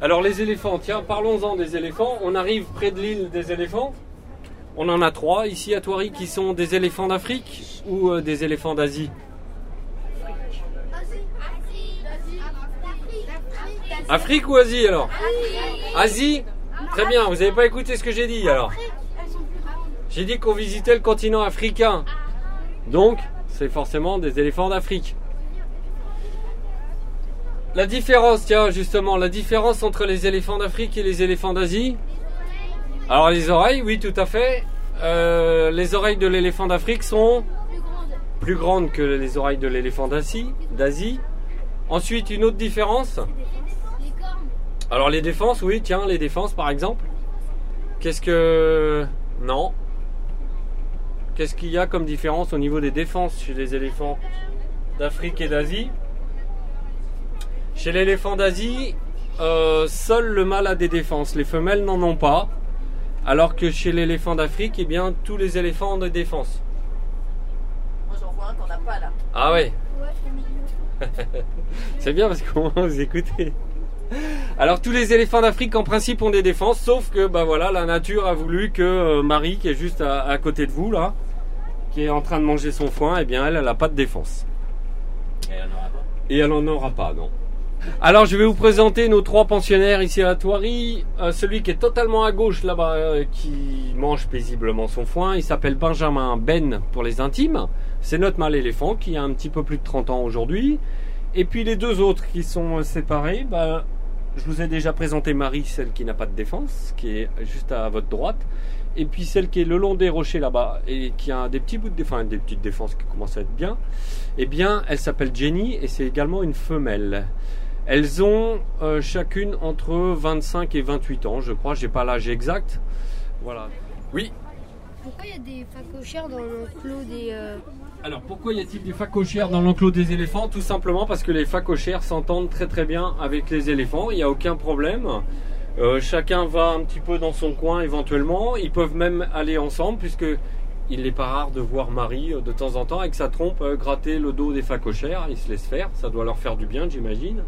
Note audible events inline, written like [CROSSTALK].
Alors les éléphants, tiens, parlons-en des éléphants. On arrive près de l'île des éléphants. On en a trois ici à Thoiry qui sont des éléphants d'Afrique ou euh, des éléphants d'Asie? Afrique ou Asie alors? Asie Très bien, vous n'avez pas écouté ce que j'ai dit alors? J'ai dit qu'on visitait le continent africain. Donc, c'est forcément des éléphants d'Afrique. La différence, tiens, justement, la différence entre les éléphants d'Afrique et les éléphants d'Asie Alors, les oreilles, oui, tout à fait. Euh, les oreilles de l'éléphant d'Afrique sont plus grandes que les oreilles de l'éléphant d'Asie. d'Asie. Ensuite, une autre différence Alors, les défenses, oui, tiens, les défenses, par exemple. Qu'est-ce que. Non. Qu'est-ce qu'il y a comme différence au niveau des défenses chez les éléphants d'Afrique et d'Asie? Chez l'éléphant d'Asie, euh, seul le mâle a des défenses. Les femelles n'en ont pas. Alors que chez l'éléphant d'Afrique, eh bien, tous les éléphants ont des défenses. Moi j'en vois un qu'on n'a pas là. Ah ouais [LAUGHS] C'est bien parce qu'on vous écoutez. Alors tous les éléphants d'Afrique en principe ont des défenses, sauf que bah voilà, la nature a voulu que euh, Marie, qui est juste à, à côté de vous là, qui est en train de manger son foin, eh bien elle, elle n'a pas de défense. Et elle n'en aura pas? Et elle n'en aura pas, non. Alors je vais vous présenter nos trois pensionnaires ici à Thoiry. Euh, celui qui est totalement à gauche là-bas, euh, qui mange paisiblement son foin, il s'appelle Benjamin Ben pour les intimes. C'est notre mâle éléphant qui a un petit peu plus de 30 ans aujourd'hui. Et puis les deux autres qui sont euh, séparés, bah, je vous ai déjà présenté Marie, celle qui n'a pas de défense, qui est juste à votre droite. Et puis celle qui est le long des rochers là-bas et qui a des petits bouts de défense, des petites défenses qui commencent à être bien. Eh bien, elle s'appelle Jenny et c'est également une femelle. Elles ont euh, chacune entre 25 et 28 ans, je crois. J'ai pas l'âge exact. Voilà. Oui. Pourquoi il y a des phacochères dans l'enclos des. euh, Alors pourquoi y a-t-il des phacochères dans l'enclos des éléphants? Tout simplement parce que les phacochères s'entendent très très bien avec les éléphants. Il n'y a aucun problème. Euh, chacun va un petit peu dans son coin éventuellement. Ils peuvent même aller ensemble puisque il n'est pas rare de voir Marie euh, de temps en temps avec sa trompe euh, gratter le dos des phacochères. Ils se laissent faire. Ça doit leur faire du bien, j'imagine.